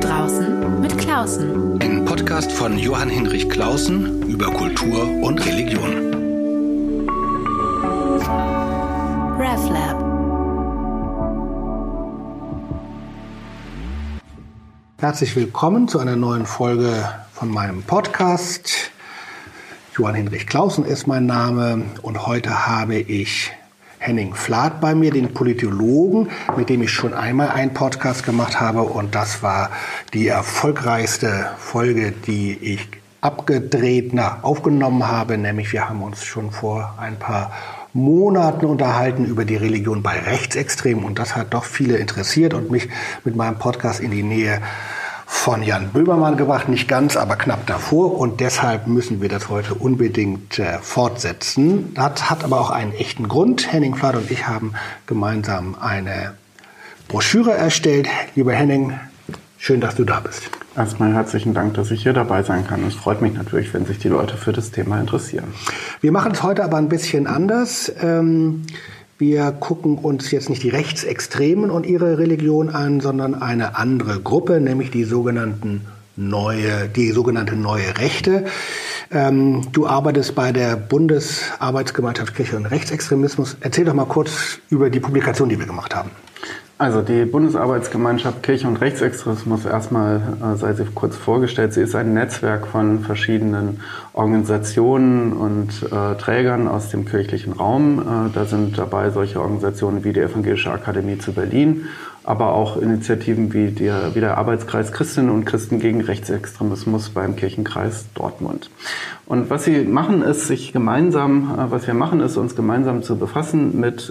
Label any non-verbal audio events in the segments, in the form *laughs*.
draußen mit Klausen. Ein Podcast von Johann Hinrich Klausen über Kultur und Religion. RevLab. Herzlich willkommen zu einer neuen Folge von meinem Podcast. Johann Hinrich Klausen ist mein Name und heute habe ich Henning Flath bei mir, den Politologen, mit dem ich schon einmal einen Podcast gemacht habe. Und das war die erfolgreichste Folge, die ich abgedreht, na, aufgenommen habe. Nämlich wir haben uns schon vor ein paar Monaten unterhalten über die Religion bei Rechtsextremen. Und das hat doch viele interessiert und mich mit meinem Podcast in die Nähe von Jan Böhmermann gebracht, nicht ganz, aber knapp davor. Und deshalb müssen wir das heute unbedingt äh, fortsetzen. Das hat aber auch einen echten Grund. Henning Flatt und ich haben gemeinsam eine Broschüre erstellt. Lieber Henning, schön, dass du da bist. Erstmal herzlichen Dank, dass ich hier dabei sein kann. Es freut mich natürlich, wenn sich die Leute für das Thema interessieren. Wir machen es heute aber ein bisschen anders. Ähm, wir gucken uns jetzt nicht die Rechtsextremen und ihre Religion an, sondern eine andere Gruppe, nämlich die sogenannten neue, die sogenannte neue Rechte. Ähm, du arbeitest bei der Bundesarbeitsgemeinschaft Kirche und Rechtsextremismus. Erzähl doch mal kurz über die Publikation, die wir gemacht haben. Also die Bundesarbeitsgemeinschaft Kirche und Rechtsextremismus, erstmal äh, sei sie kurz vorgestellt, sie ist ein Netzwerk von verschiedenen Organisationen und äh, Trägern aus dem kirchlichen Raum. Äh, da sind dabei solche Organisationen wie die Evangelische Akademie zu Berlin, aber auch Initiativen wie der, wie der Arbeitskreis Christinnen und Christen gegen Rechtsextremismus beim Kirchenkreis Dortmund. Und was sie machen, ist sich gemeinsam, äh, was wir machen, ist uns gemeinsam zu befassen mit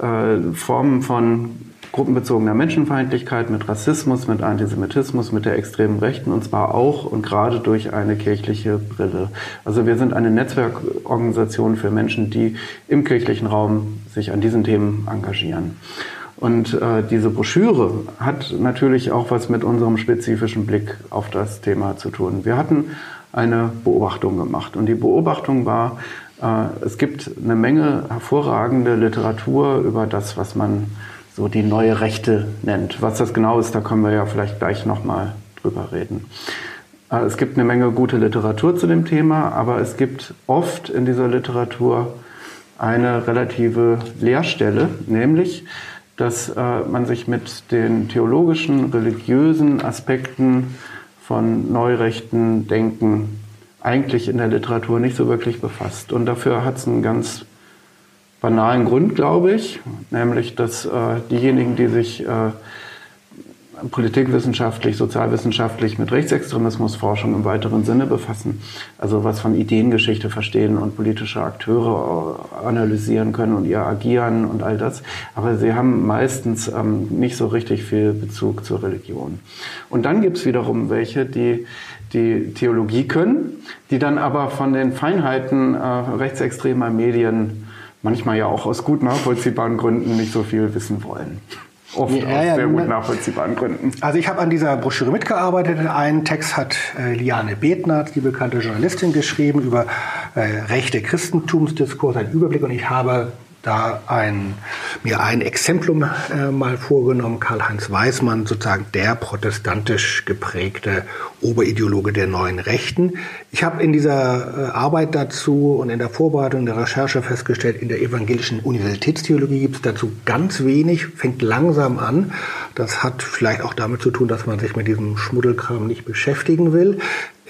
äh, Formen von gruppenbezogener Menschenfeindlichkeit, mit Rassismus, mit Antisemitismus, mit der extremen Rechten und zwar auch und gerade durch eine kirchliche Brille. Also wir sind eine Netzwerkorganisation für Menschen, die im kirchlichen Raum sich an diesen Themen engagieren. Und äh, diese Broschüre hat natürlich auch was mit unserem spezifischen Blick auf das Thema zu tun. Wir hatten eine Beobachtung gemacht und die Beobachtung war, es gibt eine Menge hervorragende Literatur über das, was man so die neue Rechte nennt. Was das genau ist, da können wir ja vielleicht gleich nochmal drüber reden. Äh, es gibt eine Menge gute Literatur zu dem Thema, aber es gibt oft in dieser Literatur eine relative Leerstelle, nämlich, dass äh, man sich mit den theologischen, religiösen Aspekten von neurechten Denken eigentlich in der Literatur nicht so wirklich befasst. Und dafür hat es einen ganz banalen Grund, glaube ich, nämlich dass äh, diejenigen, die sich äh, politikwissenschaftlich, sozialwissenschaftlich mit Rechtsextremismusforschung im weiteren Sinne befassen, also was von Ideengeschichte verstehen und politische Akteure äh, analysieren können und ihr agieren und all das. Aber sie haben meistens ähm, nicht so richtig viel Bezug zur Religion. Und dann gibt es wiederum welche, die die Theologie können, die dann aber von den Feinheiten äh, rechtsextremer Medien manchmal ja auch aus gut nachvollziehbaren Gründen nicht so viel wissen wollen. Oft ja, aus ja, sehr gut nachvollziehbaren Gründen. Also ich habe an dieser Broschüre mitgearbeitet. Einen Text hat äh, Liane Bethnert, die bekannte Journalistin, geschrieben über äh, rechte Christentumsdiskurs, ein Überblick. Und ich habe da ein, mir ein Exemplum äh, mal vorgenommen. Karl-Heinz Weismann, sozusagen der protestantisch geprägte Oberideologe der neuen Rechten. Ich habe in dieser äh, Arbeit dazu und in der Vorbereitung der Recherche festgestellt, in der evangelischen Universitätstheologie gibt es dazu ganz wenig, fängt langsam an. Das hat vielleicht auch damit zu tun, dass man sich mit diesem Schmuddelkram nicht beschäftigen will.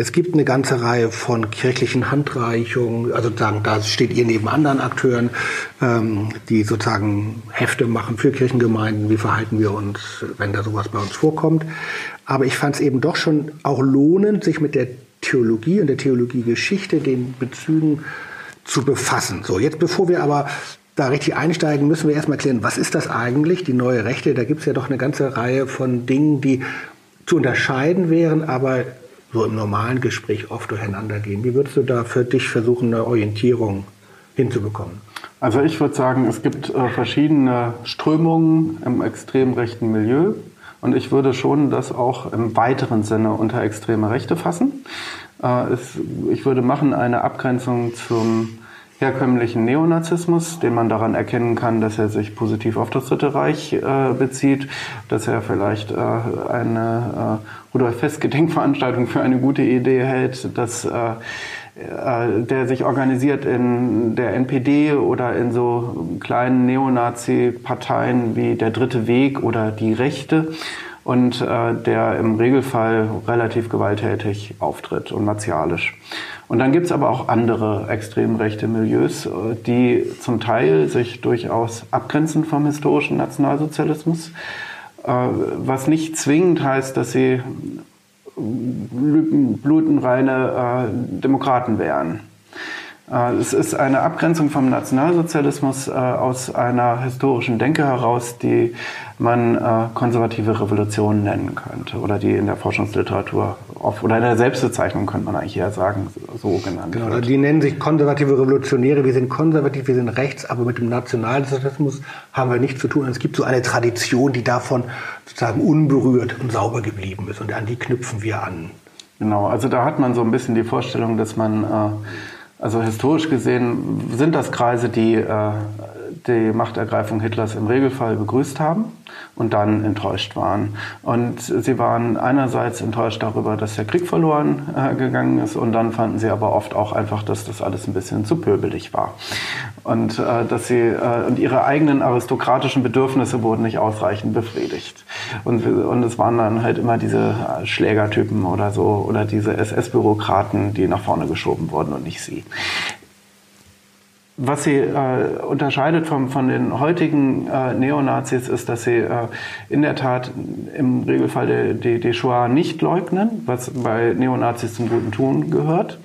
Es gibt eine ganze Reihe von kirchlichen Handreichungen, also sozusagen, da steht ihr neben anderen Akteuren, ähm, die sozusagen Hefte machen für Kirchengemeinden, wie verhalten wir uns, wenn da sowas bei uns vorkommt. Aber ich fand es eben doch schon auch lohnend, sich mit der Theologie und der Theologiegeschichte, den Bezügen zu befassen. So, jetzt bevor wir aber da richtig einsteigen, müssen wir erstmal klären, was ist das eigentlich, die neue Rechte? Da gibt es ja doch eine ganze Reihe von Dingen, die zu unterscheiden wären, aber so im normalen Gespräch oft durcheinander gehen. Wie würdest du da für dich versuchen, eine Orientierung hinzubekommen? Also ich würde sagen, es gibt äh, verschiedene Strömungen im extrem rechten Milieu und ich würde schon das auch im weiteren Sinne unter extreme Rechte fassen. Äh, ich würde machen eine Abgrenzung zum herkömmlichen Neonazismus, den man daran erkennen kann, dass er sich positiv auf das Dritte Reich äh, bezieht, dass er vielleicht äh, eine äh, Rudolf Fest-Gedenkveranstaltung für eine gute Idee hält, dass äh, äh, der sich organisiert in der NPD oder in so kleinen Neonazi-Parteien wie der Dritte Weg oder die Rechte und äh, der im Regelfall relativ gewalttätig auftritt und martialisch. Und dann gibt's aber auch andere extrem rechte Milieus, äh, die zum Teil sich durchaus abgrenzen vom historischen Nationalsozialismus, äh, was nicht zwingend heißt, dass sie blutenreine äh, Demokraten wären. Äh, es ist eine Abgrenzung vom Nationalsozialismus äh, aus einer historischen Denke heraus, die man äh, konservative Revolution nennen könnte oder die in der Forschungsliteratur auf, oder in der Selbstbezeichnung könnte man eigentlich eher sagen, so genannt genau, wird. Die nennen sich konservative Revolutionäre. Wir sind konservativ, wir sind rechts, aber mit dem Nationalsozialismus haben wir nichts zu tun. Es gibt so eine Tradition, die davon sozusagen unberührt und sauber geblieben ist und an die knüpfen wir an. Genau, also da hat man so ein bisschen die Vorstellung, dass man, äh, also historisch gesehen, sind das Kreise, die äh, die Machtergreifung Hitlers im Regelfall begrüßt haben und dann enttäuscht waren. Und sie waren einerseits enttäuscht darüber, dass der Krieg verloren äh, gegangen ist und dann fanden sie aber oft auch einfach, dass das alles ein bisschen zu pöbelig war. Und äh, dass sie äh, und ihre eigenen aristokratischen Bedürfnisse wurden nicht ausreichend befriedigt. Und, und es waren dann halt immer diese Schlägertypen oder so oder diese SS-Bürokraten, die nach vorne geschoben wurden und nicht sie. Was sie äh, unterscheidet vom, von den heutigen äh, Neonazis ist, dass sie äh, in der Tat im Regelfall die, die Shoah nicht leugnen, was bei Neonazis zum guten Tun gehört.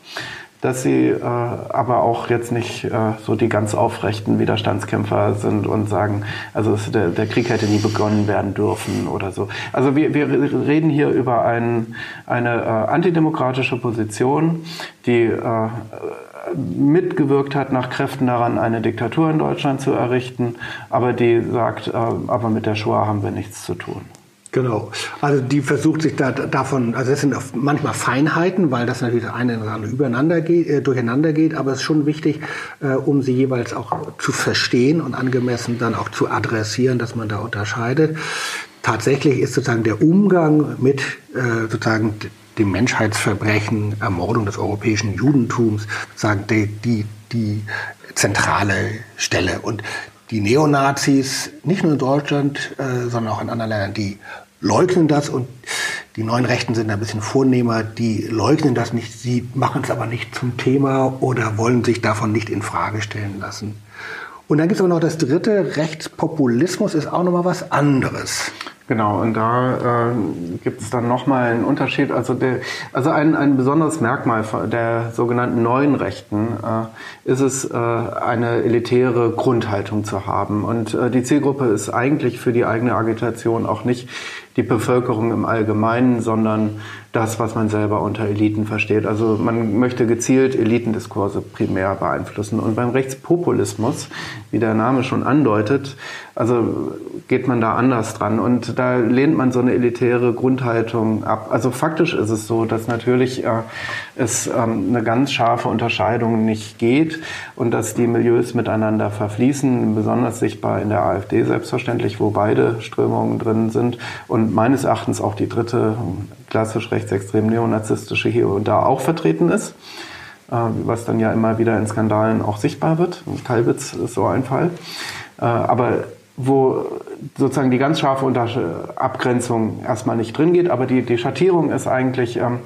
Dass sie äh, aber auch jetzt nicht äh, so die ganz aufrechten Widerstandskämpfer sind und sagen, also der, der Krieg hätte nie begonnen werden dürfen oder so. Also wir, wir reden hier über ein, eine äh, antidemokratische Position, die äh, mitgewirkt hat nach Kräften daran, eine Diktatur in Deutschland zu errichten, aber die sagt, äh, aber mit der Shoah haben wir nichts zu tun. Genau. Also die versucht sich da davon, also es sind manchmal Feinheiten, weil das natürlich eine übereinander geht, äh, durcheinander geht, aber es ist schon wichtig, äh, um sie jeweils auch zu verstehen und angemessen dann auch zu adressieren, dass man da unterscheidet. Tatsächlich ist sozusagen der Umgang mit äh, sozusagen dem Menschheitsverbrechen, Ermordung des europäischen Judentums, sagen die, die, die zentrale Stelle. Und die Neonazis, nicht nur in Deutschland, äh, sondern auch in anderen Ländern, die leugnen das und die neuen Rechten sind ein bisschen vornehmer, die leugnen das nicht, sie machen es aber nicht zum Thema oder wollen sich davon nicht in Frage stellen lassen. Und dann gibt es aber noch das dritte, Rechtspopulismus ist auch nochmal was anderes. Genau, und da äh, gibt es dann nochmal einen Unterschied. Also, der, also ein, ein besonderes Merkmal der sogenannten neuen Rechten äh, ist es, äh, eine elitäre Grundhaltung zu haben. Und äh, die Zielgruppe ist eigentlich für die eigene Agitation auch nicht die Bevölkerung im Allgemeinen, sondern das, was man selber unter Eliten versteht. Also man möchte gezielt Elitendiskurse primär beeinflussen. Und beim Rechtspopulismus, wie der Name schon andeutet, also geht man da anders dran. Und da lehnt man so eine elitäre Grundhaltung ab. Also faktisch ist es so, dass natürlich äh, es ähm, eine ganz scharfe Unterscheidung nicht geht und dass die Milieus miteinander verfließen, besonders sichtbar in der AfD selbstverständlich, wo beide Strömungen drin sind und meines Erachtens auch die dritte klassisch rechtsextrem neonazistische hier und da auch vertreten ist, äh, was dann ja immer wieder in Skandalen auch sichtbar wird. Kalbitz ist so ein Fall. Äh, aber wo sozusagen die ganz scharfe Abgrenzung erstmal nicht drin geht, aber die, die Schattierung ist eigentlich ähm,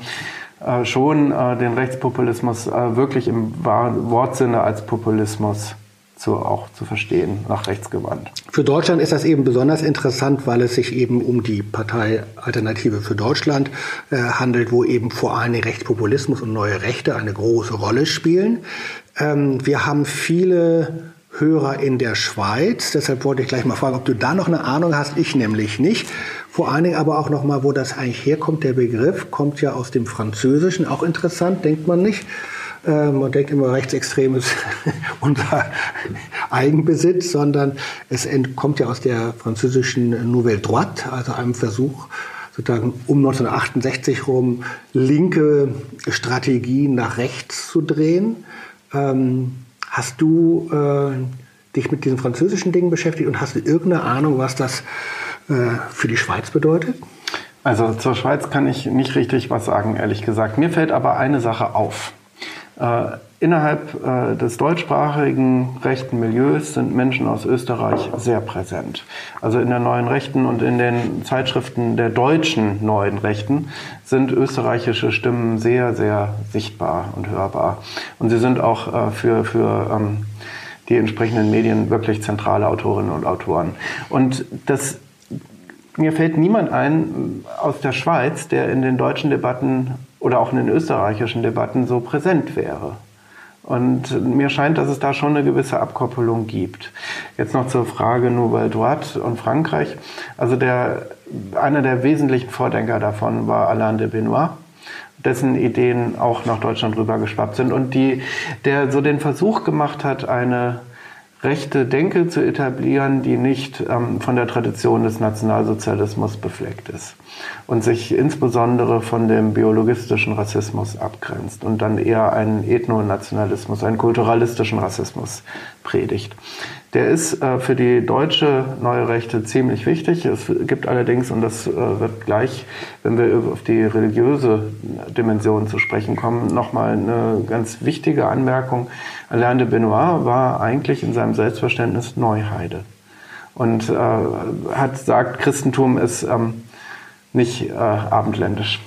äh, schon äh, den Rechtspopulismus äh, wirklich im Wortsinne als Populismus zu, auch zu verstehen, nach rechts gewandt. Für Deutschland ist das eben besonders interessant, weil es sich eben um die Partei Alternative für Deutschland äh, handelt, wo eben vor allem Rechtspopulismus und neue Rechte eine große Rolle spielen. Ähm, wir haben viele Hörer in der Schweiz. Deshalb wollte ich gleich mal fragen, ob du da noch eine Ahnung hast. Ich nämlich nicht. Vor allen Dingen aber auch noch mal, wo das eigentlich herkommt. Der Begriff kommt ja aus dem Französischen. Auch interessant, denkt man nicht. Äh, man denkt immer, rechtsextremes *laughs* unser Eigenbesitz, sondern es kommt ja aus der französischen Nouvelle Droite, also einem Versuch, sozusagen um 1968 rum linke Strategien nach rechts zu drehen. Ähm, Hast du äh, dich mit diesen französischen Dingen beschäftigt und hast du irgendeine Ahnung, was das äh, für die Schweiz bedeutet? Also zur Schweiz kann ich nicht richtig was sagen, ehrlich gesagt. Mir fällt aber eine Sache auf. Äh, innerhalb äh, des deutschsprachigen rechten Milieus sind Menschen aus Österreich sehr präsent. Also in der neuen Rechten und in den Zeitschriften der deutschen neuen Rechten sind österreichische Stimmen sehr, sehr sichtbar und hörbar. Und sie sind auch äh, für, für ähm, die entsprechenden Medien wirklich zentrale Autorinnen und Autoren. Und das mir fällt niemand ein aus der Schweiz, der in den deutschen Debatten oder auch in den österreichischen Debatten so präsent wäre. Und mir scheint, dass es da schon eine gewisse Abkoppelung gibt. Jetzt noch zur Frage Nouvelle Droite und Frankreich. Also der, einer der wesentlichen Vordenker davon war Alain de Benoit, dessen Ideen auch nach Deutschland rübergeschwappt sind und die, der so den Versuch gemacht hat, eine rechte Denke zu etablieren, die nicht ähm, von der Tradition des Nationalsozialismus befleckt ist und sich insbesondere von dem biologistischen Rassismus abgrenzt und dann eher einen Ethnonationalismus, einen kulturalistischen Rassismus predigt. Der ist äh, für die deutsche neue Rechte ziemlich wichtig. Es gibt allerdings, und das äh, wird gleich, wenn wir auf die religiöse Dimension zu sprechen kommen, nochmal eine ganz wichtige Anmerkung. Alain de Benoit war eigentlich in seinem Selbstverständnis Neuheide und äh, hat sagt, Christentum ist ähm, nicht abendländisch.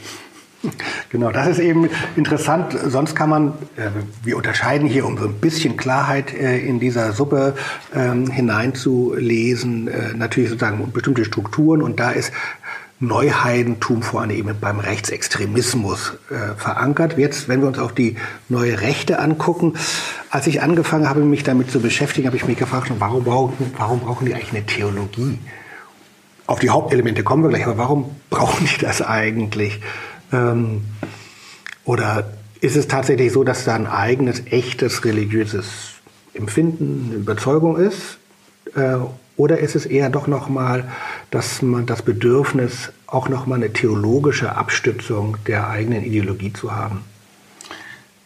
*laughs* Genau, das ist eben interessant. Sonst kann man, äh, wir unterscheiden hier, um so ein bisschen Klarheit äh, in dieser Suppe ähm, hineinzulesen, äh, natürlich sozusagen bestimmte Strukturen und da ist Neuheidentum vor allem eben beim Rechtsextremismus äh, verankert. Jetzt, wenn wir uns auch die neue Rechte angucken, als ich angefangen habe, mich damit zu beschäftigen, habe ich mich gefragt, warum brauchen, warum brauchen die eigentlich eine Theologie? Auf die Hauptelemente kommen wir gleich, aber warum brauchen die das eigentlich? Ähm, oder ist es tatsächlich so, dass da ein eigenes, echtes religiöses Empfinden, Überzeugung ist? Äh, oder ist es eher doch nochmal, dass man das Bedürfnis, auch nochmal eine theologische Abstützung der eigenen Ideologie zu haben?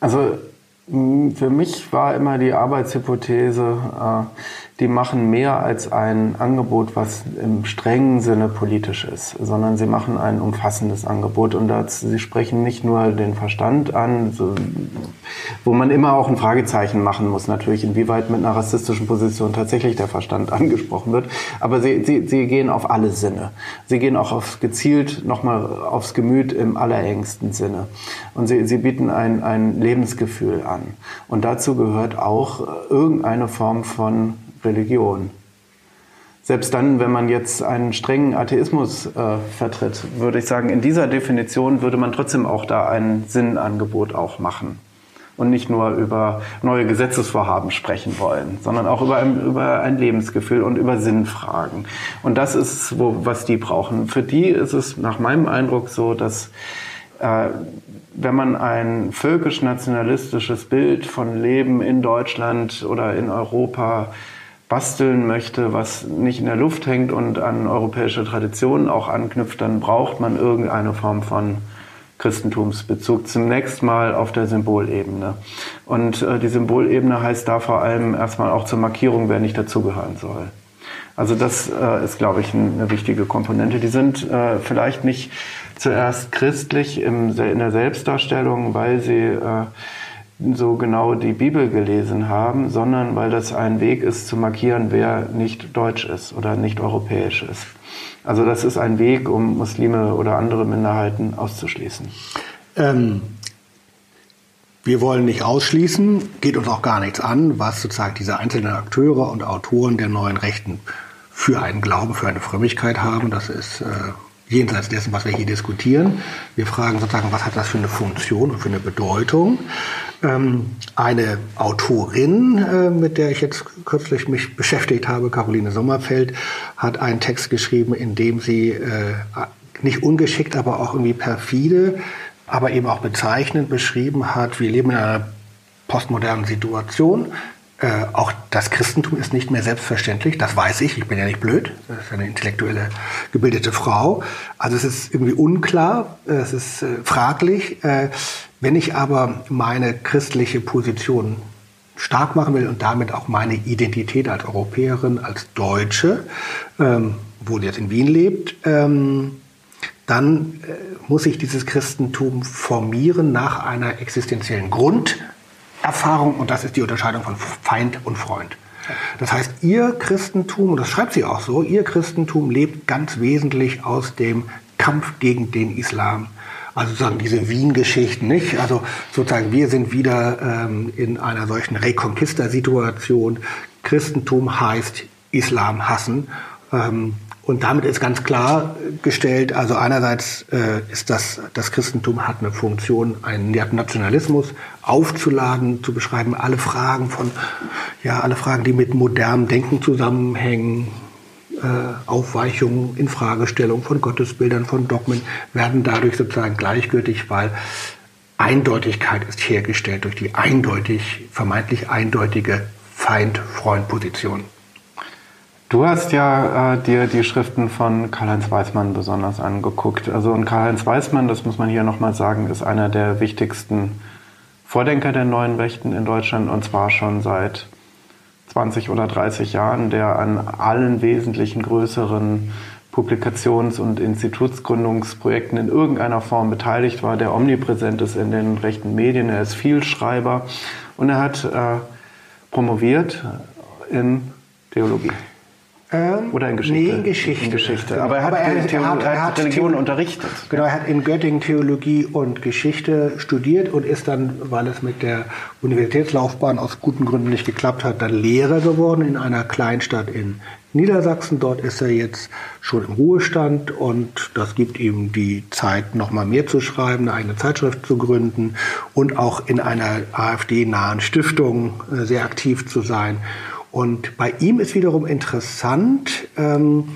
Also für mich war immer die Arbeitshypothese, äh, die machen mehr als ein Angebot, was im strengen Sinne politisch ist, sondern sie machen ein umfassendes Angebot. Und das, sie sprechen nicht nur den Verstand an, so, wo man immer auch ein Fragezeichen machen muss, natürlich, inwieweit mit einer rassistischen Position tatsächlich der Verstand *laughs* angesprochen wird, aber sie, sie, sie gehen auf alle Sinne. Sie gehen auch auf, gezielt nochmal aufs Gemüt im allerengsten Sinne. Und sie, sie bieten ein, ein Lebensgefühl an. Und dazu gehört auch irgendeine Form von Religion. Selbst dann, wenn man jetzt einen strengen Atheismus äh, vertritt, würde ich sagen, in dieser Definition würde man trotzdem auch da ein Sinnangebot auch machen. Und nicht nur über neue Gesetzesvorhaben sprechen wollen, sondern auch über ein, über ein Lebensgefühl und über Sinnfragen. Und das ist, wo, was die brauchen. Für die ist es nach meinem Eindruck so, dass äh, wenn man ein völkisch-nationalistisches Bild von Leben in Deutschland oder in Europa basteln möchte, was nicht in der Luft hängt und an europäische Traditionen auch anknüpft, dann braucht man irgendeine Form von Christentumsbezug. Zunächst mal auf der Symbolebene. Und äh, die Symbolebene heißt da vor allem erstmal auch zur Markierung, wer nicht dazugehören soll. Also das äh, ist, glaube ich, eine wichtige Komponente. Die sind äh, vielleicht nicht zuerst christlich im, in der Selbstdarstellung, weil sie äh, so genau die Bibel gelesen haben, sondern weil das ein Weg ist zu markieren, wer nicht deutsch ist oder nicht europäisch ist. Also das ist ein Weg, um Muslime oder andere Minderheiten auszuschließen. Ähm, wir wollen nicht ausschließen, geht uns auch gar nichts an, was sozusagen diese einzelnen Akteure und Autoren der neuen Rechten für einen Glauben, für eine Frömmigkeit haben. Das ist äh, jenseits dessen, was wir hier diskutieren. Wir fragen sozusagen, was hat das für eine Funktion und für eine Bedeutung? Ähm, eine Autorin, äh, mit der ich jetzt kürzlich mich beschäftigt habe, Caroline Sommerfeld, hat einen Text geschrieben, in dem sie äh, nicht ungeschickt, aber auch irgendwie perfide, aber eben auch bezeichnend beschrieben hat, wir leben in einer postmodernen Situation. Äh, auch das Christentum ist nicht mehr selbstverständlich, das weiß ich, ich bin ja nicht blöd, das ist eine intellektuelle, gebildete Frau. Also es ist irgendwie unklar, es ist fraglich. Wenn ich aber meine christliche Position stark machen will und damit auch meine Identität als Europäerin, als Deutsche, ähm, wo jetzt in Wien lebt, ähm, dann äh, muss sich dieses Christentum formieren nach einer existenziellen Grunderfahrung und das ist die Unterscheidung von Feind und Freund. Das heißt, ihr Christentum, und das schreibt sie auch so, ihr Christentum lebt ganz wesentlich aus dem Kampf gegen den Islam. Also sozusagen diese Wien-Geschichten, nicht? Also sozusagen wir sind wieder ähm, in einer solchen Reconquista-Situation. Christentum heißt Islam hassen. Ähm, und damit ist ganz klar gestellt, also einerseits äh, ist das, das Christentum hat eine Funktion, einen Nationalismus aufzuladen, zu beschreiben, alle Fragen von, ja, alle Fragen, die mit modernem Denken zusammenhängen, Aufweichungen, Infragestellung von Gottesbildern, von Dogmen, werden dadurch sozusagen gleichgültig, weil Eindeutigkeit ist hergestellt durch die eindeutig, vermeintlich eindeutige Feind-Freund-Position. Du hast ja äh, dir die Schriften von Karl-Heinz Weismann besonders angeguckt. Also und Karl-Heinz Weismann, das muss man hier nochmal sagen, ist einer der wichtigsten Vordenker der neuen Rechten in Deutschland und zwar schon seit 20 oder 30 Jahren, der an allen wesentlichen größeren Publikations- und Institutsgründungsprojekten in irgendeiner Form beteiligt war, der omnipräsent ist in den rechten Medien. Er ist Vielschreiber und er hat äh, promoviert in Theologie. Ähm, Oder in Geschichte? Nee, in Geschichte. In Geschichte. Genau. Aber er hat, Aber er- Theolo- er hat- er hat Religion Theolo- unterrichtet. Genau, er hat in Göttingen Theologie und Geschichte studiert und ist dann, weil es mit der Universitätslaufbahn aus guten Gründen nicht geklappt hat, dann Lehrer geworden in einer Kleinstadt in Niedersachsen. Dort ist er jetzt schon im Ruhestand und das gibt ihm die Zeit, noch mal mehr zu schreiben, eine eigene Zeitschrift zu gründen und auch in einer AfD-nahen Stiftung äh, sehr aktiv zu sein. Und bei ihm ist wiederum interessant, ähm,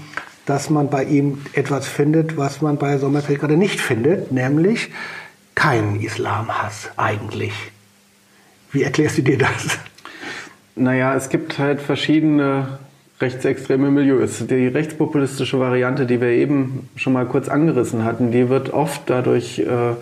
dass man bei ihm etwas findet, was man bei Sommerfeld gerade nicht findet, nämlich keinen Islamhass eigentlich. Wie erklärst du dir das? Naja, es gibt halt verschiedene rechtsextreme Milieus. Die rechtspopulistische Variante, die wir eben schon mal kurz angerissen hatten, die wird oft dadurch äh,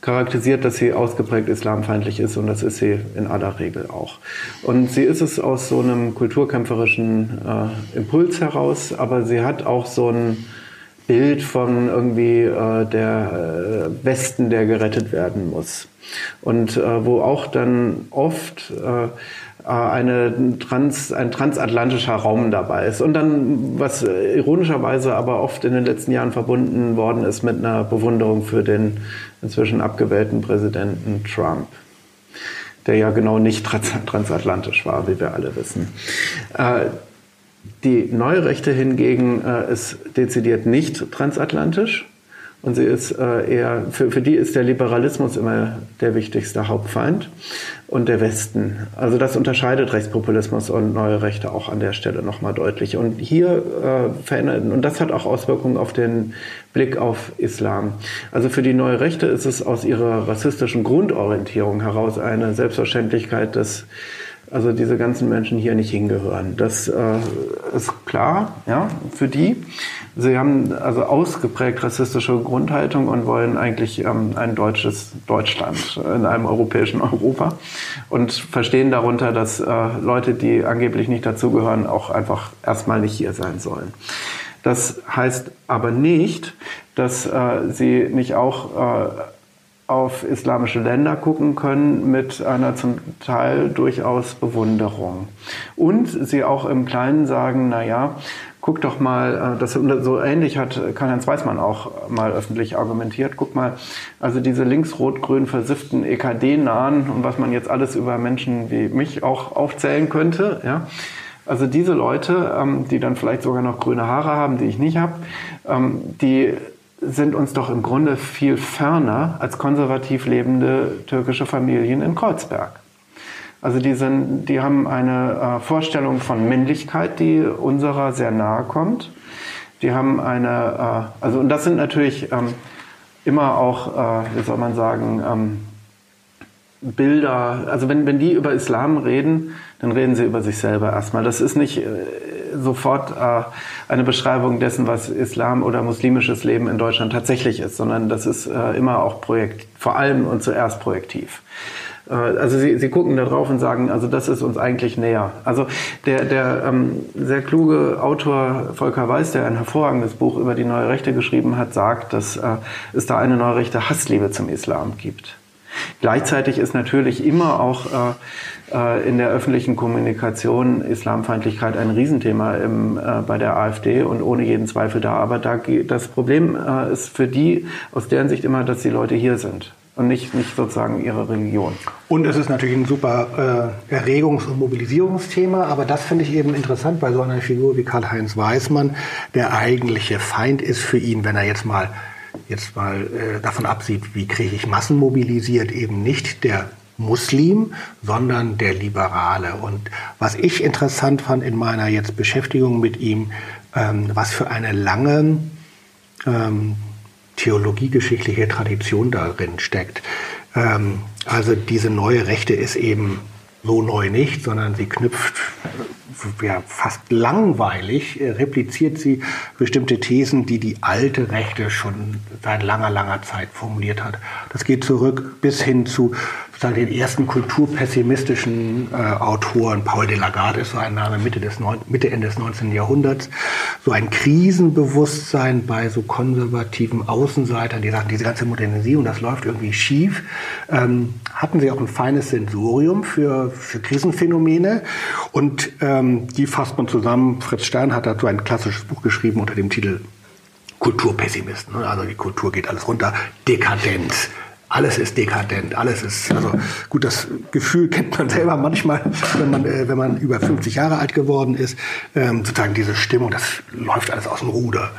charakterisiert, dass sie ausgeprägt islamfeindlich ist und das ist sie in aller Regel auch. Und sie ist es aus so einem kulturkämpferischen äh, Impuls heraus, aber sie hat auch so ein Bild von irgendwie äh, der äh, Westen, der gerettet werden muss. Und äh, wo auch dann oft äh, eine Trans, ein transatlantischer Raum dabei ist. Und dann, was ironischerweise aber oft in den letzten Jahren verbunden worden ist mit einer Bewunderung für den inzwischen abgewählten Präsidenten Trump, der ja genau nicht trans transatlantisch war, wie wir alle wissen. Äh, die neue Rechte hingegen äh, ist dezidiert nicht transatlantisch. Und sie ist äh, eher, für, für die ist der Liberalismus immer der wichtigste Hauptfeind und der Westen. Also das unterscheidet Rechtspopulismus und neue Rechte auch an der Stelle nochmal deutlich. Und hier äh, verändert, und das hat auch Auswirkungen auf den Blick auf Islam. Also für die neue Rechte ist es aus ihrer rassistischen Grundorientierung heraus eine Selbstverständlichkeit, dass also diese ganzen Menschen hier nicht hingehören. Das äh, ist klar, ja, für die. Sie haben also ausgeprägt rassistische Grundhaltung und wollen eigentlich ähm, ein deutsches Deutschland in einem europäischen Europa und verstehen darunter, dass äh, Leute, die angeblich nicht dazugehören, auch einfach erstmal nicht hier sein sollen. Das heißt aber nicht, dass äh, sie nicht auch äh, auf islamische Länder gucken können mit einer zum Teil durchaus Bewunderung. Und sie auch im Kleinen sagen, na ja, guck doch mal, das so ähnlich hat Karl-Heinz Weismann auch mal öffentlich argumentiert. Guck mal, also diese links-rot-grün versifften EKD-nahen und was man jetzt alles über Menschen wie mich auch aufzählen könnte, ja. Also diese Leute, die dann vielleicht sogar noch grüne Haare haben, die ich nicht habe, die sind uns doch im Grunde viel ferner als konservativ lebende türkische Familien in Kreuzberg. Also die, sind, die haben eine äh, Vorstellung von Männlichkeit, die unserer sehr nahe kommt. Die haben eine, äh, also und das sind natürlich ähm, immer auch, äh, wie soll man sagen, ähm, Bilder, also wenn, wenn die über Islam reden, dann reden sie über sich selber erstmal. Das ist nicht sofort äh, eine Beschreibung dessen, was Islam oder muslimisches Leben in Deutschland tatsächlich ist, sondern das ist äh, immer auch Projekt, vor allem und zuerst projektiv. äh, also sie, sie gucken da drauf und sagen, also das ist uns eigentlich näher. Also der, der ähm, sehr kluge Autor Volker Weiß, der ein hervorragendes Buch über die neue Rechte geschrieben hat, sagt, dass äh, es da eine neue rechte Hassliebe zum Islam gibt. Gleichzeitig ist natürlich immer auch äh, äh, in der öffentlichen Kommunikation Islamfeindlichkeit ein Riesenthema im, äh, bei der AfD und ohne jeden Zweifel da. Aber da, das Problem äh, ist für die aus deren Sicht immer, dass die Leute hier sind und nicht, nicht sozusagen ihre Religion. Und es ist natürlich ein super äh, Erregungs- und Mobilisierungsthema, aber das finde ich eben interessant bei so einer Figur wie Karl-Heinz Weismann. Der eigentliche Feind ist für ihn, wenn er jetzt mal jetzt mal äh, davon absieht, wie kriege ich Massen mobilisiert, eben nicht der Muslim, sondern der Liberale. Und was ich interessant fand in meiner jetzt Beschäftigung mit ihm, ähm, was für eine lange ähm, theologiegeschichtliche Tradition darin steckt. Ähm, also diese neue Rechte ist eben so neu nicht, sondern sie knüpft ja, fast langweilig, äh, repliziert sie bestimmte Thesen, die die alte Rechte schon seit langer, langer Zeit formuliert hat. Das geht zurück bis hin zu den ersten kulturpessimistischen äh, Autoren. Paul de Lagarde ist so ein Name Mitte, des Neun Mitte, Ende des 19. Jahrhunderts. So ein Krisenbewusstsein bei so konservativen Außenseitern, die sagen, diese ganze Modernisierung, das läuft irgendwie schief. Ähm, hatten sie auch ein feines Sensorium für, für Krisenphänomene und ähm, die fasst man zusammen. Fritz Stern hat dazu ein klassisches Buch geschrieben unter dem Titel Kulturpessimisten. Also die Kultur geht alles runter. Dekadenz alles ist dekadent, alles ist, also gut, das Gefühl kennt man selber manchmal, wenn man, äh, wenn man über 50 Jahre alt geworden ist, ähm, sozusagen diese Stimmung, das läuft alles aus dem Ruder.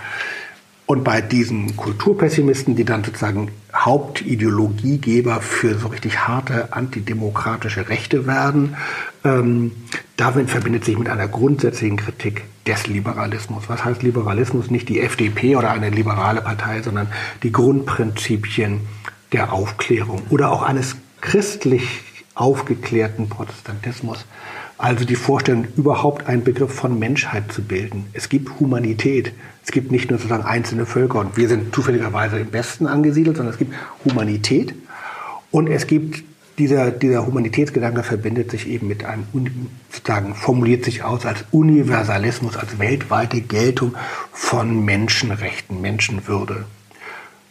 Und bei diesen Kulturpessimisten, die dann sozusagen Hauptideologiegeber für so richtig harte antidemokratische Rechte werden, ähm, damit verbindet sich mit einer grundsätzlichen Kritik des Liberalismus. Was heißt Liberalismus? Nicht die FDP oder eine liberale Partei, sondern die Grundprinzipien der Aufklärung oder auch eines christlich aufgeklärten Protestantismus. Also die Vorstellung, überhaupt einen Begriff von Menschheit zu bilden. Es gibt Humanität. Es gibt nicht nur sozusagen einzelne Völker und wir sind zufälligerweise im Westen angesiedelt, sondern es gibt Humanität und es gibt dieser, dieser Humanitätsgedanke verbindet sich eben mit einem, sozusagen formuliert sich aus als Universalismus, als weltweite Geltung von Menschenrechten, Menschenwürde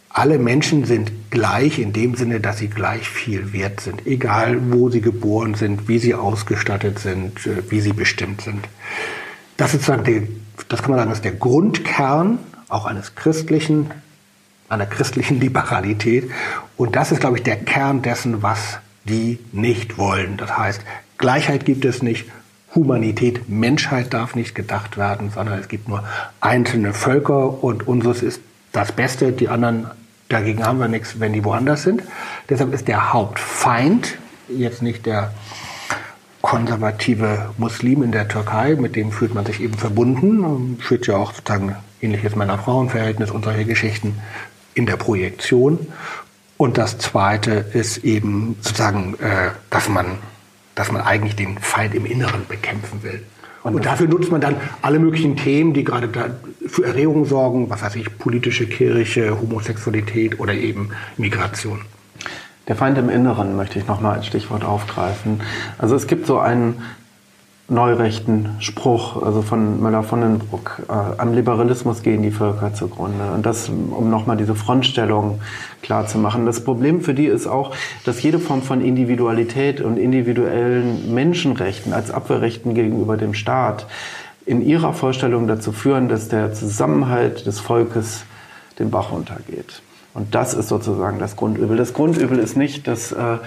alle Menschen sind gleich in dem Sinne, dass sie gleich viel wert sind, egal wo sie geboren sind, wie sie ausgestattet sind, äh, wie sie bestimmt sind. Das ist sozusagen der, das kann man sagen, ist der Grundkern auch eines christlichen, einer christlichen *laughs* Liberalität. Und das ist, glaube ich, der Kern dessen, was die nicht wollen. Das heißt, Gleichheit gibt es nicht, Humanität, Menschheit darf nicht gedacht werden, sondern es gibt nur einzelne Völker und unseres ist das Beste, die anderen Dagegen haben wir nichts, wenn die woanders sind. Deshalb ist der Hauptfeind jetzt nicht der konservative Muslim in der Türkei, mit dem fühlt man sich eben verbunden, führt ja auch sozusagen ähnliches Männer-Frauen-Verhältnis und solche Geschichten in der Projektion. Und das Zweite ist eben sozusagen, äh, dass man, dass man eigentlich den Feind im Inneren bekämpfen will. Und, dafür nutzt man dann alle möglichen Themen, die gerade für Erregung sorgen, was weiß ich, politische Kirche, Homosexualität oder eben Migration. Der Feind im Inneren möchte ich nochmal als Stichwort aufgreifen. Also es gibt so einen neurechten Spruch, also von Möller von den Bruck. Äh, am Liberalismus gehen die Völker zugrunde. Und das, um nochmal diese Frontstellung klar zu machen. Das Problem für die ist auch, dass jede Form von Individualität und individuellen Menschenrechten als Abwehrrechten gegenüber dem Staat in ihrer Vorstellung dazu führen, dass der Zusammenhalt des Volkes den Bach runtergeht. Und das ist sozusagen das Grundübel. Das Grundübel ist nicht, dass äh,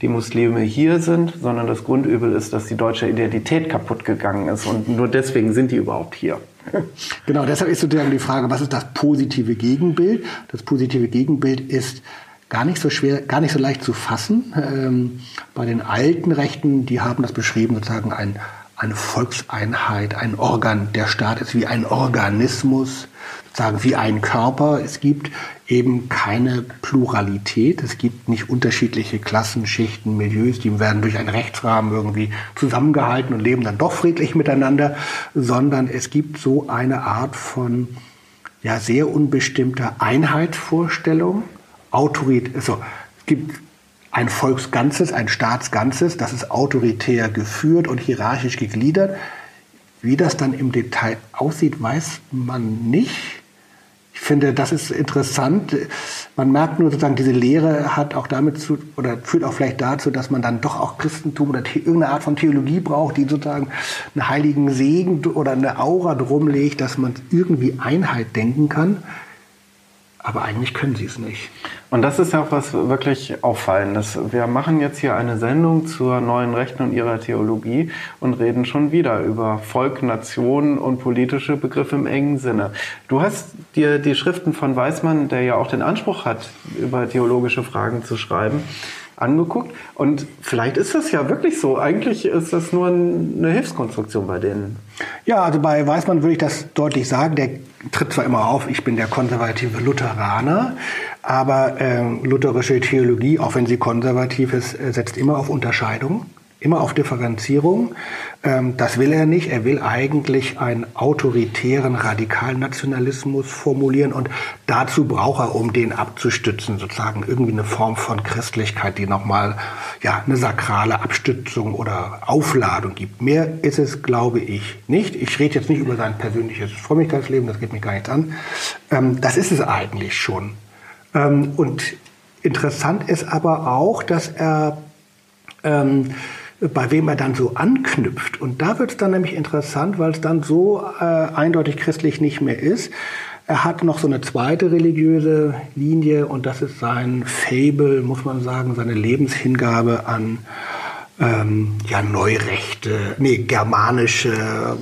die Muslime hier sind, sondern das Grundübel ist, dass die deutsche Identität kaputt gegangen ist. Und nur deswegen sind die überhaupt hier. *laughs* Genau, deshalb ist sozusagen die Frage, was ist das positive Gegenbild? Das positive Gegenbild ist gar nicht so schwer, gar nicht so leicht zu fassen. Ähm, bei den alten Rechten, die haben das beschrieben, sozusagen ein, eine Volkseinheit, ein Organ. Der Staat ist wie ein Organismus, sozusagen wie ein Körper. Es gibt eben keine Pluralität. Es gibt nicht unterschiedliche Klassen, Schichten, Milieus, die werden durch einen Rechtsrahmen irgendwie zusammengehalten und leben dann doch friedlich miteinander, sondern es gibt so eine Art von ja, sehr unbestimmter Einheitsvorstellung, Autorität, also es gibt ein Volksganzes, ein Staatsganzes, das ist autoritär geführt und hierarchisch gegliedert. Wie das dann im Detail aussieht, weiß man nicht. Ich finde, das ist interessant. Man merkt nur sozusagen, diese Lehre hat auch damit zu, oder führt auch vielleicht dazu, dass man dann doch auch Christentum oder irgendeine Art von Theologie braucht, die sozusagen einen heiligen Segen oder eine Aura drum legt, dass man irgendwie Einheit denken kann. Aber eigentlich können sie es nicht. Und das ist ja auch was wirklich Auffallendes. Wir machen jetzt hier eine Sendung zur neuen Rechten und ihrer Theologie und reden schon wieder über Volk, Nation und politische Begriffe im engen Sinne. Du hast dir die Schriften von Weismann, der ja auch den Anspruch hat, über theologische Fragen zu schreiben, angeguckt. Und vielleicht ist das ja wirklich so. Eigentlich ist das nur eine Hilfskonstruktion bei denen. Ja, also bei Weißmann würde ich das deutlich sagen. Der tritt zwar immer auf, ich bin der konservative Lutheraner, aber äh, lutherische Theologie, auch wenn sie konservativ ist, äh, setzt immer auf Unterscheidung immer auf Differenzierung. Ähm, das will er nicht. Er will eigentlich einen autoritären Radikalnationalismus formulieren und dazu braucht er, um den abzustützen, sozusagen irgendwie eine Form von Christlichkeit, die nochmal ja, eine sakrale Abstützung oder Aufladung gibt. Mehr ist es, glaube ich, nicht. Ich rede jetzt nicht über sein persönliches Frömmigkeitsleben, das geht mich gar nicht an. Ähm, das ist es eigentlich schon. Ähm, und interessant ist aber auch, dass er bei wem er dann so anknüpft. Und da wird es dann nämlich interessant, weil es dann so äh, eindeutig christlich nicht mehr ist. Er hat noch so eine zweite religiöse Linie und das ist sein Fable, muss man sagen, seine Lebenshingabe an ähm, ja, Neurechte, nee, germanische,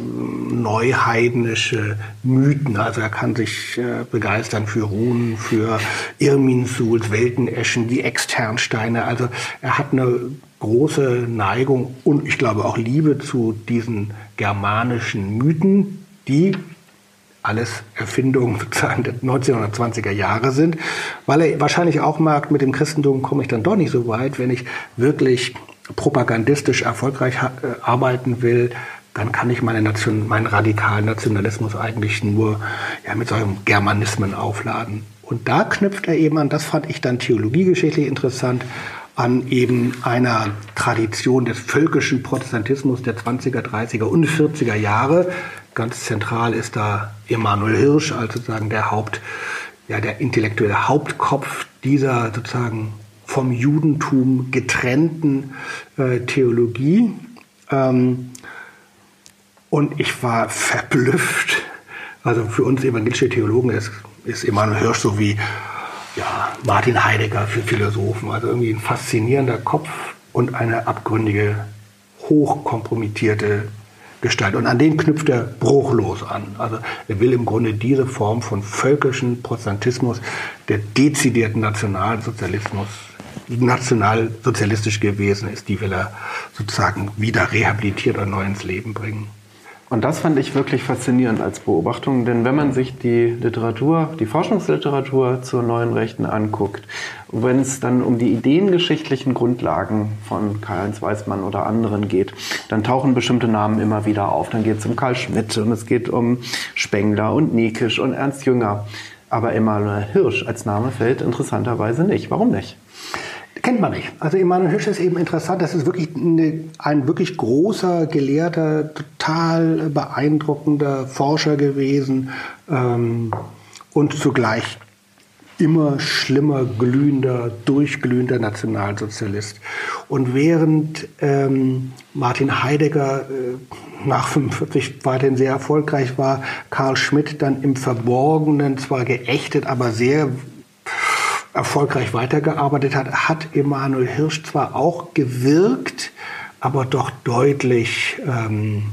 neuheidnische Mythen. Also er kann sich äh, begeistern für Runen, für Irminsuls, Welteneschen, die Externsteine. Also er hat eine große Neigung und ich glaube auch Liebe zu diesen germanischen Mythen, die alles Erfindungen *laughs* sozusagen der 1920er Jahre sind, weil er wahrscheinlich auch merkt, mit dem Christentum komme ich dann doch nicht so weit, wenn ich wirklich propagandistisch erfolgreich äh, arbeiten will, dann kann ich meine Nation, meinen radikalen Nationalismus eigentlich nur ja, mit solchen Germanismen aufladen. Und da knüpft er eben an, das fand ich dann theologiegeschichtlich interessant, an eben einer Tradition des völkischen Protestantismus der 20er, 30er und 40er Jahre. Ganz zentral ist da Emanuel Hirsch als sozusagen der Haupt, ja, der intellektuelle Hauptkopf dieser sozusagen vom Judentum getrennten äh, Theologie. Ähm, und ich war verblüfft. Also für uns evangelische Theologen ist, ist Emanuel Hirsch so wie ja, Martin Heidegger für Philosophen. Also irgendwie ein faszinierender Kopf und eine abgründige, hochkompromittierte Gestalt. Und an den knüpft er bruchlos an. Also er will im Grunde diese Form von völkischen Protestantismus, der dezidierten Nationalsozialismus, nationalsozialistisch gewesen ist, die will er sozusagen wieder rehabilitiert und neu ins Leben bringen. Und das fand ich wirklich faszinierend als Beobachtung, denn wenn man sich die Literatur, die Forschungsliteratur zur neuen Rechten anguckt, wenn es dann um die ideengeschichtlichen Grundlagen von Karl-Heinz Weismann oder anderen geht, dann tauchen bestimmte Namen immer wieder auf. Dann geht es um Karl Schmidt und es geht um Spengler und Niekisch und Ernst Jünger. Aber Emanuel Hirsch als Name fällt interessanterweise nicht. Warum nicht? Kennt man nicht. Also Emanuel Hirsch ist eben interessant. Das ist wirklich eine, ein wirklich großer, gelehrter, total beeindruckender Forscher gewesen ähm, und zugleich immer schlimmer, glühender, durchglühender Nationalsozialist. Und während ähm, Martin Heidegger äh, nach 45 weiterhin sehr erfolgreich war, Karl Schmidt dann im Verborgenen zwar geächtet, aber sehr erfolgreich weitergearbeitet hat, hat Emanuel Hirsch zwar auch gewirkt, aber doch deutlich, ähm,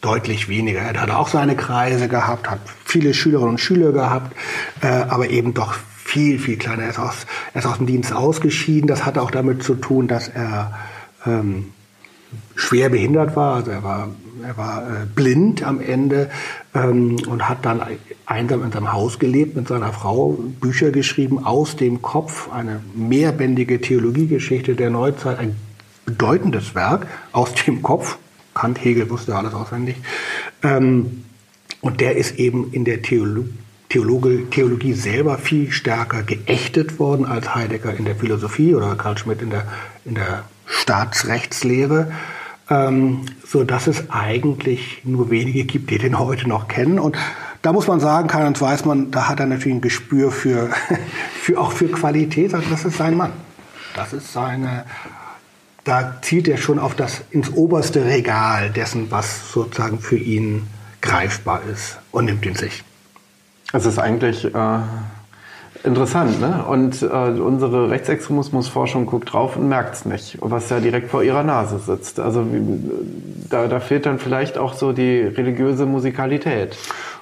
deutlich weniger. Er hat auch seine Kreise gehabt, hat viele Schülerinnen und Schüler gehabt, äh, aber eben doch viel, viel kleiner. Er ist, aus, er ist aus dem Dienst ausgeschieden. Das hatte auch damit zu tun, dass er ähm, schwer behindert war. Also er war, er war äh, blind am Ende ähm, und hat dann einsam in seinem Haus gelebt mit seiner Frau, Bücher geschrieben aus dem Kopf, eine mehrbändige Theologiegeschichte der Neuzeit, ein bedeutendes Werk aus dem Kopf. Kant, Hegel wusste alles auswendig. Ähm, und der ist eben in der Theolo Theologe, Theologie selber viel stärker geächtet worden als Heidegger in der Philosophie oder Karl Schmidt in der, in der Staatsrechtslehre, ähm, so dass es eigentlich nur wenige gibt, die den heute noch kennen. Und da muss man sagen, Karl-Heinz Weißmann, da hat er natürlich ein Gespür für, *laughs* für auch für Qualität. Also das ist sein Mann. Das ist seine, da zielt er schon auf das ins oberste Regal dessen, was sozusagen für ihn greifbar ist und nimmt ihn sich. Es ist eigentlich äh, interessant, ne? Und äh, unsere Rechtsextremismusforschung guckt drauf und merkt es nicht, was ja direkt vor ihrer Nase sitzt. Also da, da fehlt dann vielleicht auch so die religiöse Musikalität.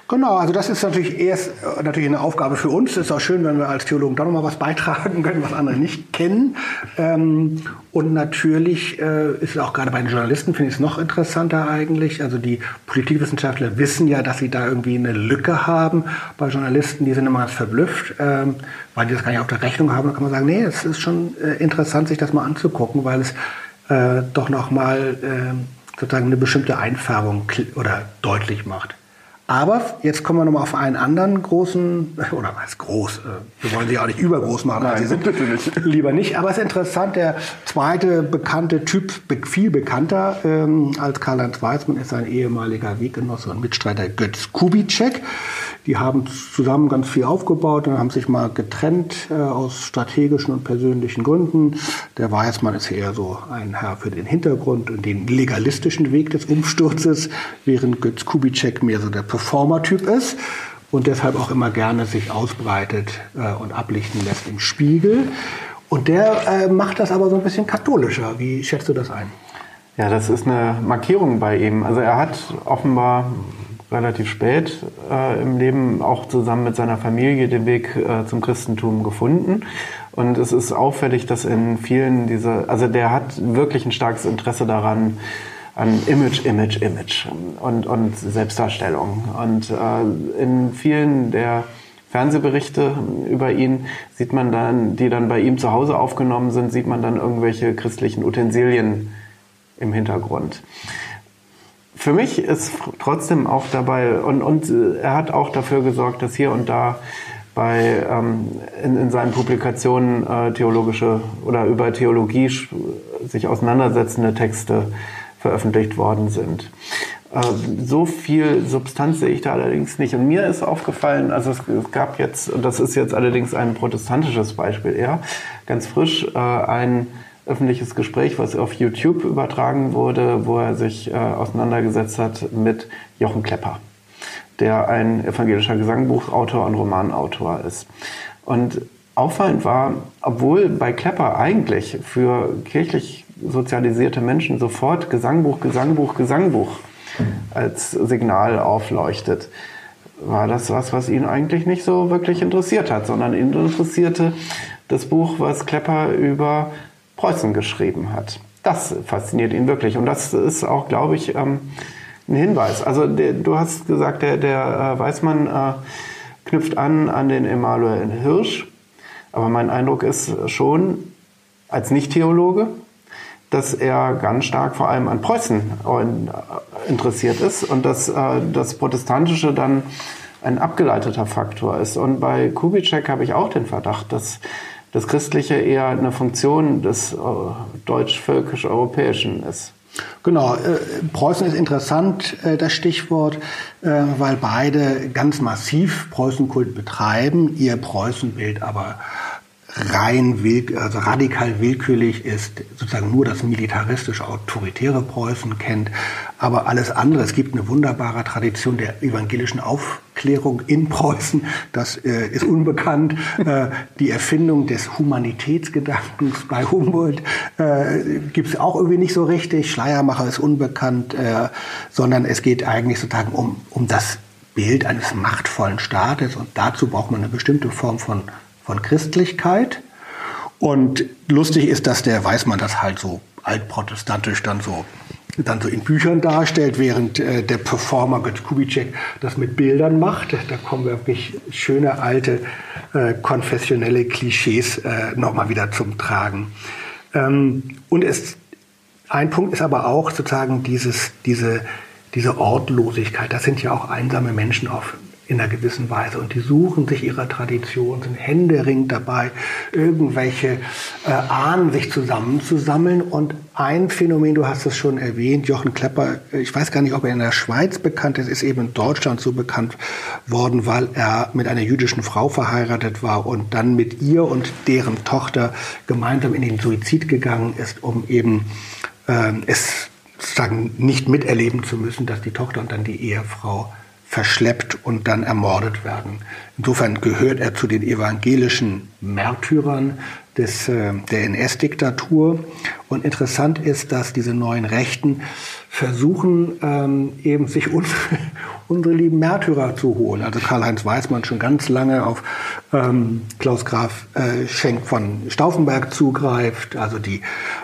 Genau, also das ist natürlich erst äh, natürlich eine Aufgabe für uns. Es ist auch schön, wenn wir als Theologen da nochmal was beitragen *laughs* können, was andere nicht kennen. Ähm, und natürlich äh, ist es auch gerade bei den Journalisten, finde ich es noch interessanter eigentlich. Also die Politikwissenschaftler wissen ja, dass sie da irgendwie eine Lücke haben. Bei Journalisten, die sind immer ganz verblüfft, ähm, weil die das gar nicht auf der Rechnung haben. Da kann man sagen, nee, es ist schon äh, interessant, sich das mal anzugucken, weil es doch nochmal sozusagen eine bestimmte Einfärbung oder deutlich macht. Aber jetzt kommen wir nochmal auf einen anderen großen, *laughs* oder was groß, äh, wir wollen sie auch nicht übergroß machen, Nein, sie sind nicht. *laughs* lieber nicht. Aber es ist interessant, der zweite bekannte Typ, viel bekannter ähm, als Karl-Heinz Weizmann, ist sein ehemaliger Weggenosse und Mitstreiter Götz Kubitschek. Die haben zusammen ganz viel aufgebaut und haben sich mal getrennt äh, aus strategischen und persönlichen Gründen. Der Weizmann ist eher so ein Herr für den Hintergrund und den legalistischen Weg des Umsturzes, während Götz Kubitschek mehr so der Performer-Typ ist und deshalb auch immer gerne sich ausbreitet äh, und ablichten lässt im Spiegel. Und der äh, macht das aber so ein bisschen katholischer. Wie schätzt du das ein? Ja, das ist eine Markierung bei ihm. Also er hat offenbar relativ spät äh, im Leben auch zusammen mit seiner Familie den Weg äh, zum Christentum gefunden. Und es ist auffällig, dass in vielen dieser, also der hat wirklich ein starkes Interesse daran, an Image, Image, Image und, und Selbstdarstellung. Und äh, in vielen der Fernsehberichte über ihn sieht man dann, die dann bei ihm zu Hause aufgenommen sind, sieht man dann irgendwelche christlichen Utensilien im Hintergrund. Für mich ist trotzdem auch dabei, und, und er hat auch dafür gesorgt, dass hier und da bei, ähm, in, in seinen Publikationen äh, theologische oder über Theologie sich auseinandersetzende Texte veröffentlicht worden sind. Äh, so viel Substanz sehe ich da allerdings nicht. Und mir ist aufgefallen, also es, gab jetzt, und das ist jetzt allerdings ein protestantisches Beispiel eher, ganz frisch, äh, ein öffentliches Gespräch, was auf YouTube übertragen wurde, wo er sich äh, auseinandergesetzt hat mit Jochen Klepper, der ein evangelischer Gesangbuchautor und Romanautor ist. Und auffallend war, obwohl bei Klepper eigentlich für kirchlich sozialisierte Menschen sofort Gesangbuch, Gesangbuch, Gesangbuch als Signal aufleuchtet, war das was, was ihn eigentlich nicht so wirklich interessiert hat, sondern ihn interessierte das Buch, was Klepper über Preußen geschrieben hat. Das fasziniert ihn wirklich. Und das ist auch, glaube ich, ähm, ein Hinweis. Also der, du hast gesagt, der, der äh, Weißmann äh, knüpft an an den Emanuel Hirsch. Aber mein Eindruck ist schon, als Nicht-Theologe, dass er ganz stark vor allem an Preußen äh, interessiert ist und dass äh, das Protestantische dann ein abgeleiteter Faktor ist. Und bei Kubitschek habe ich auch den Verdacht, dass das Christliche eher eine Funktion des äh, deutsch-völkisch-europäischen ist. Genau, Preußen ist interessant, das Stichwort, weil beide ganz massiv Preußenkult betreiben, ihr Preußenbild aber rein will, also radikal willkürlich ist, sozusagen nur das militaristisch-autoritäre Preußen kennt, aber alles andere. Es gibt eine wunderbare Tradition der evangelischen Aufklärung in Preußen, das äh, ist unbekannt. äh, die Erfindung des Humanitätsgedankens bei Humboldt äh, gibt es auch irgendwie nicht so richtig. Schleiermacher ist unbekannt, äh, sondern es geht eigentlich sozusagen um, um das Bild eines machtvollen Staates und dazu braucht man eine bestimmte Form von von Christlichkeit. Und lustig ist, dass der Weißmann das halt so altprotestantisch dann so dann so in Büchern darstellt, während äh, der Performer Götz Kubitschek das mit Bildern macht. Da kommen wirklich schöne alte äh, konfessionelle Klischees äh, nochmal wieder zum Tragen. Ähm, und es, ein Punkt ist aber auch sozusagen dieses, diese, diese Ortlosigkeit. Das sind ja auch einsame Menschen auf in einer gewissen Weise. Und die suchen sich ihrer Tradition, sind händeringend dabei, irgendwelche äh, Ahnen sich zusammenzusammeln. Und ein Phänomen, du hast es schon erwähnt, Jochen Klepper, ich weiß gar nicht, ob er in der Schweiz bekannt ist, ist eben in Deutschland so bekannt worden, weil er mit einer jüdischen Frau verheiratet war und dann mit ihr und deren Tochter gemeinsam in den Suizid gegangen ist, um eben äh, es sozusagen nicht miterleben zu müssen, dass die Tochter und dann die Ehefrau verschleppt und dann ermordet werden. Insofern gehört er zu den evangelischen Märtyrern des, äh, der NS-Diktatur. Und interessant ist, dass diese neuen Rechten versuchen, ähm, eben sich unsere, *laughs* unsere lieben Märtyrer zu holen. Also Karl-Heinz Weismann schon ganz lange auf ähm, Klaus Graf äh, Schenk von Stauffenberg zugreift, also die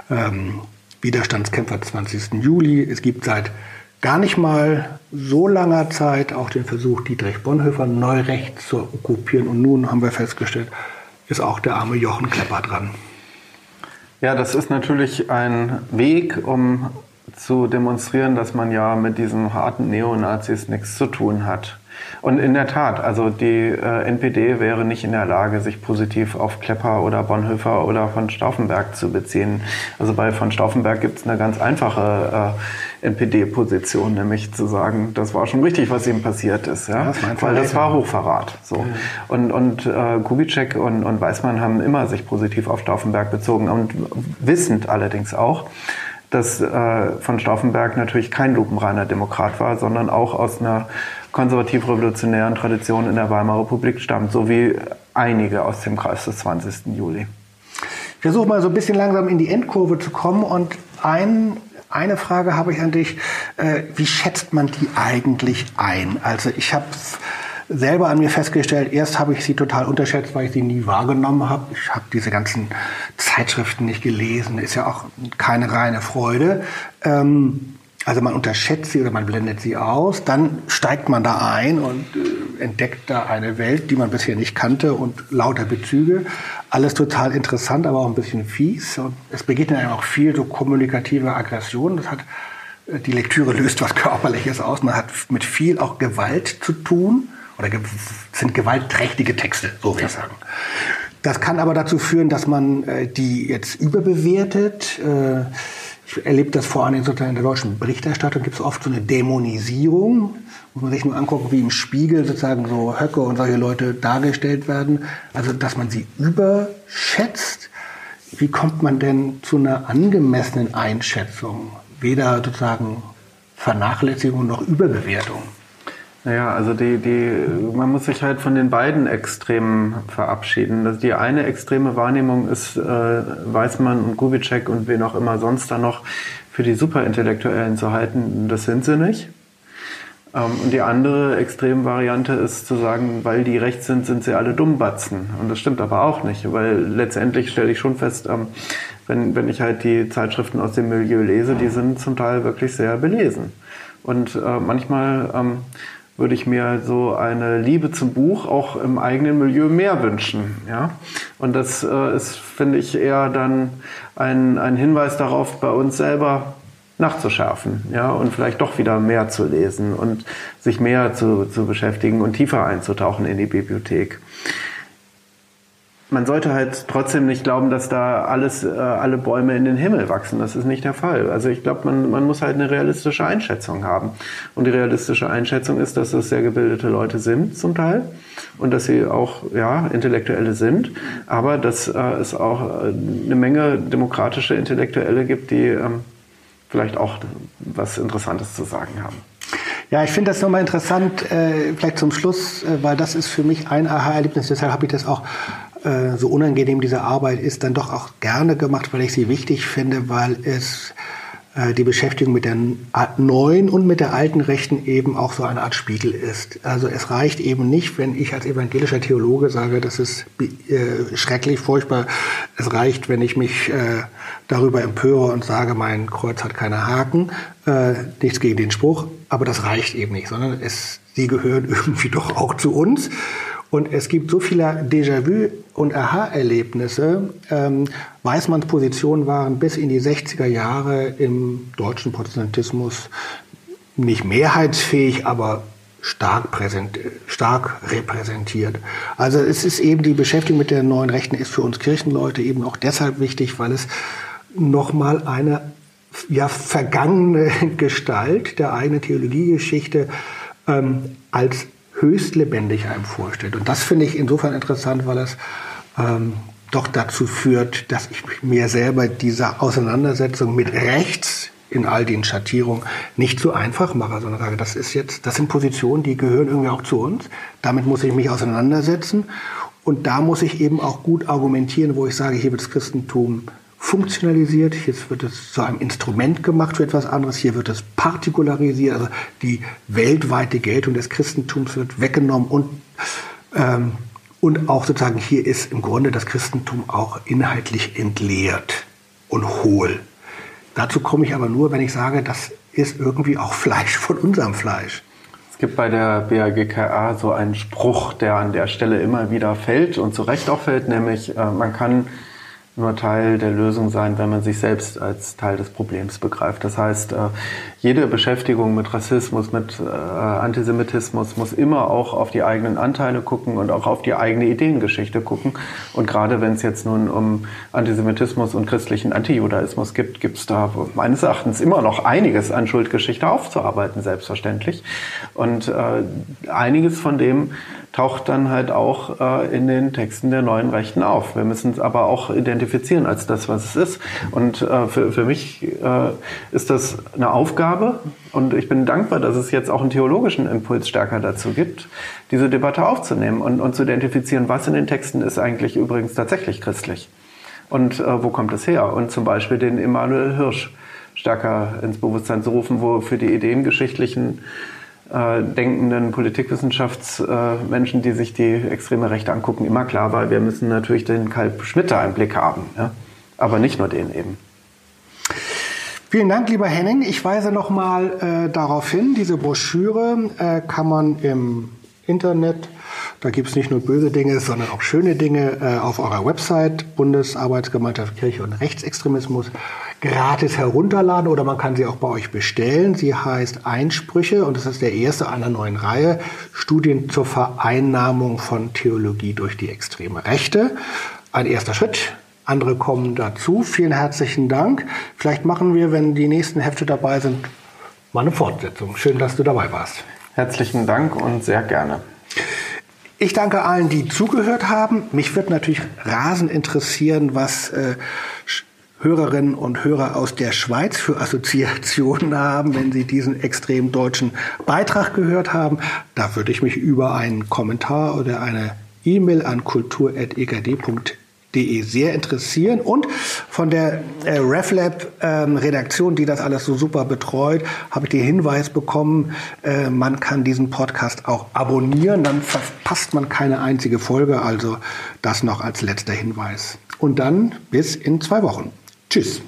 ähm, Widerstandskämpfer 20. Juli. Es gibt seit gar nicht mal so langer Zeit auch den Versuch, Dietrich Bonhoeffer neu rechts zu okkupieren. Und nun haben wir festgestellt, ist auch der arme Jochen Klepper dran. Ja, das ist natürlich ein Weg, um zu demonstrieren, dass man ja mit diesen harten Neonazis nichts zu tun hat. Und in der Tat, also die äh, NPD wäre nicht in der Lage, sich positiv auf Klepper oder Bonhoeffer oder von Stauffenberg zu beziehen. Also bei von Stauffenberg gibt es eine ganz einfache äh, NPD-Position, nämlich zu sagen, das war schon richtig, was ihm passiert ist, ja, das weil das war Hochverrat. So ja. und und äh, Kubitschek und, und Weißmann haben immer sich positiv auf Stauffenberg bezogen und wissend allerdings auch, dass äh, von Stauffenberg natürlich kein lupenreiner Demokrat war, sondern auch aus einer konservativ-revolutionären Tradition in der Weimarer Republik stammt, so wie einige aus dem Kreis des 20. Juli. Ich versuche mal so ein bisschen langsam in die Endkurve zu kommen und ein, eine Frage habe ich an dich. Äh, wie schätzt man die eigentlich ein? Also ich habe selber an mir festgestellt, erst habe ich sie total unterschätzt, weil ich sie nie wahrgenommen habe. Ich habe diese ganzen Zeitschriften nicht gelesen, ist ja auch keine reine Freude. Ähm, also man unterschätzt sie oder man blendet sie aus, dann steigt man da ein und äh, entdeckt da eine Welt, die man bisher nicht kannte und lauter Bezüge. Alles total interessant, aber auch ein bisschen fies. Und es begegnet einem auch viel so kommunikative Aggression. Das hat äh, die Lektüre löst was *laughs* Körperliches aus. Man hat mit viel auch Gewalt zu tun oder ge sind gewaltträchtige Texte, so will ich sagen. Das kann aber dazu führen, dass man äh, die jetzt überbewertet. Äh, ich erlebe das vor allem sozusagen in der deutschen Berichterstattung, gibt es oft so eine Dämonisierung. Muss man sich nur angucken, wie im Spiegel sozusagen so Höcke und solche Leute dargestellt werden. Also, dass man sie überschätzt. Wie kommt man denn zu einer angemessenen Einschätzung? Weder sozusagen Vernachlässigung noch Überbewertung. Naja, also die, die, man muss sich halt von den beiden Extremen verabschieden. Die eine extreme Wahrnehmung ist äh, Weißmann und Kubitschek und wen auch immer sonst da noch für die Superintellektuellen zu halten. Das sind sie nicht. Ähm, und die andere Extremvariante ist zu sagen, weil die rechts sind, sind sie alle Dummbatzen. Und das stimmt aber auch nicht, weil letztendlich stelle ich schon fest, ähm, wenn, wenn ich halt die Zeitschriften aus dem Milieu lese, die sind zum Teil wirklich sehr belesen. Und äh, manchmal ähm, würde ich mir so eine Liebe zum Buch auch im eigenen Milieu mehr wünschen. Ja? Und das äh, ist, finde ich, eher dann ein, ein Hinweis darauf, bei uns selber nachzuschärfen ja? und vielleicht doch wieder mehr zu lesen und sich mehr zu, zu beschäftigen und tiefer einzutauchen in die Bibliothek man sollte halt trotzdem nicht glauben, dass da alles, äh, alle Bäume in den Himmel wachsen. Das ist nicht der Fall. Also ich glaube, man, man muss halt eine realistische Einschätzung haben. Und die realistische Einschätzung ist, dass das sehr gebildete Leute sind zum Teil und dass sie auch ja, Intellektuelle sind, aber dass äh, es auch äh, eine Menge demokratische Intellektuelle gibt, die ähm, vielleicht auch was Interessantes zu sagen haben. Ja, ich finde das nochmal interessant, äh, vielleicht zum Schluss, äh, weil das ist für mich ein Aha-Erlebnis, deshalb habe ich das auch äh, so unangenehm diese Arbeit ist, dann doch auch gerne gemacht, weil ich sie wichtig finde, weil es äh, die Beschäftigung mit der neuen und mit der alten Rechten eben auch so eine Art Spiegel ist. Also es reicht eben nicht, wenn ich als evangelischer Theologe sage, das ist äh, schrecklich, furchtbar. Es reicht, wenn ich mich darüber empöre und sage, mein Kreuz hat keine Haken. Nichts gegen den Spruch, aber das reicht eben nicht, sondern es, sie gehören *laughs* irgendwie doch auch zu uns. Und es gibt so viele Déjà-vu und Aha-Erlebnisse. Ähm, Weißmanns Positionen waren bis in die 60er Jahre im deutschen Protestantismus nicht mehrheitsfähig, aber stark, präsent, stark repräsentiert. Also es ist eben die Beschäftigung mit der neuen Rechten ist für uns Kirchenleute eben auch deshalb wichtig, weil es nochmal eine ja, vergangene *laughs* Gestalt der eigenen Theologiegeschichte ähm, als höchst lebendig einem vorstellt. Und das finde ich insofern interessant, weil es ähm, doch dazu führt, dass ich mir selber dieser Auseinandersetzung mit rechts in all den Schattierungen nicht so einfach mache, sondern sage, das ist jetzt, das sind Positionen, die gehören irgendwie auch zu uns. Damit muss ich mich auseinandersetzen. Und da muss ich eben auch gut argumentieren, wo ich sage, hier wird das Christentum funktionalisiert, jetzt wird es zu einem Instrument gemacht für etwas anderes, hier wird es partikularisiert, also die weltweite Geltung des Christentums wird weggenommen und, ähm, und auch sozusagen hier ist im Grunde das Christentum auch inhaltlich entleert und hohl. Dazu komme ich aber nur, wenn ich sage, das ist irgendwie auch Fleisch von unserem Fleisch. Es gibt bei der BAGKA so einen Spruch, der an der Stelle immer wieder fällt und zu Recht auch fällt, nämlich äh, man kann nur Teil der Lösung sein, wenn man sich selbst als Teil des Problems begreift. Das heißt, äh, jede Beschäftigung mit Rassismus, mit äh, Antisemitismus muss immer auch auf die eigenen Anteile gucken und auch auf die eigene Ideengeschichte gucken. Und gerade wenn es jetzt nun um Antisemitismus und christlichen Antijudaismus gibt, gibt es da meines Erachtens immer noch einiges an Schuldgeschichte aufzuarbeiten, selbstverständlich. Und äh, einiges von dem taucht dann halt auch äh, in den Texten der neuen Rechten auf. Wir müssen es aber auch identifizieren als das, was es ist. Und äh, für, für mich äh, ist das eine Aufgabe und ich bin dankbar, dass es jetzt auch einen theologischen Impuls stärker dazu gibt, diese Debatte aufzunehmen und, und zu identifizieren, was in den Texten ist eigentlich übrigens tatsächlich christlich. Und äh, wo kommt es her? Und zum Beispiel den Emanuel Hirsch stärker ins Bewusstsein zu rufen, wo für die ideengeschichtlichen äh, denkenden Politikwissenschaftsmenschen, die sich die extreme Rechte angucken, immer klar war, wir müssen natürlich den Kalb Schmitter im Blick haben. Ja? Aber nicht nur den eben. Vielen Dank, lieber Henning. Ich weise nochmal äh, darauf hin, diese Broschüre äh, kann man im Internet, da gibt es nicht nur böse Dinge, sondern auch schöne Dinge, äh, auf eurer Website Bundesarbeitsgemeinschaft Kirche und Rechtsextremismus gratis herunterladen oder man kann sie auch bei euch bestellen. Sie heißt Einsprüche und das ist der erste einer neuen Reihe Studien zur Vereinnahmung von Theologie durch die extreme Rechte. Ein erster Schritt. Andere kommen dazu. Vielen herzlichen Dank. Vielleicht machen wir, wenn die nächsten Hefte dabei sind, mal eine Fortsetzung. Schön, dass du dabei warst. Herzlichen Dank und sehr gerne. Ich danke allen, die zugehört haben. Mich wird natürlich rasend interessieren, was äh, Hörerinnen und Hörer aus der Schweiz für Assoziationen haben, wenn sie diesen extrem deutschen Beitrag gehört haben. Da würde ich mich über einen Kommentar oder eine E-Mail an kultur.egd.de sehr interessieren. Und von der äh, RefLab ähm, Redaktion, die das alles so super betreut, habe ich den Hinweis bekommen, äh, man kann diesen Podcast auch abonnieren, dann verpasst man keine einzige Folge. Also das noch als letzter Hinweis. Und dann bis in zwei Wochen. Tschüss.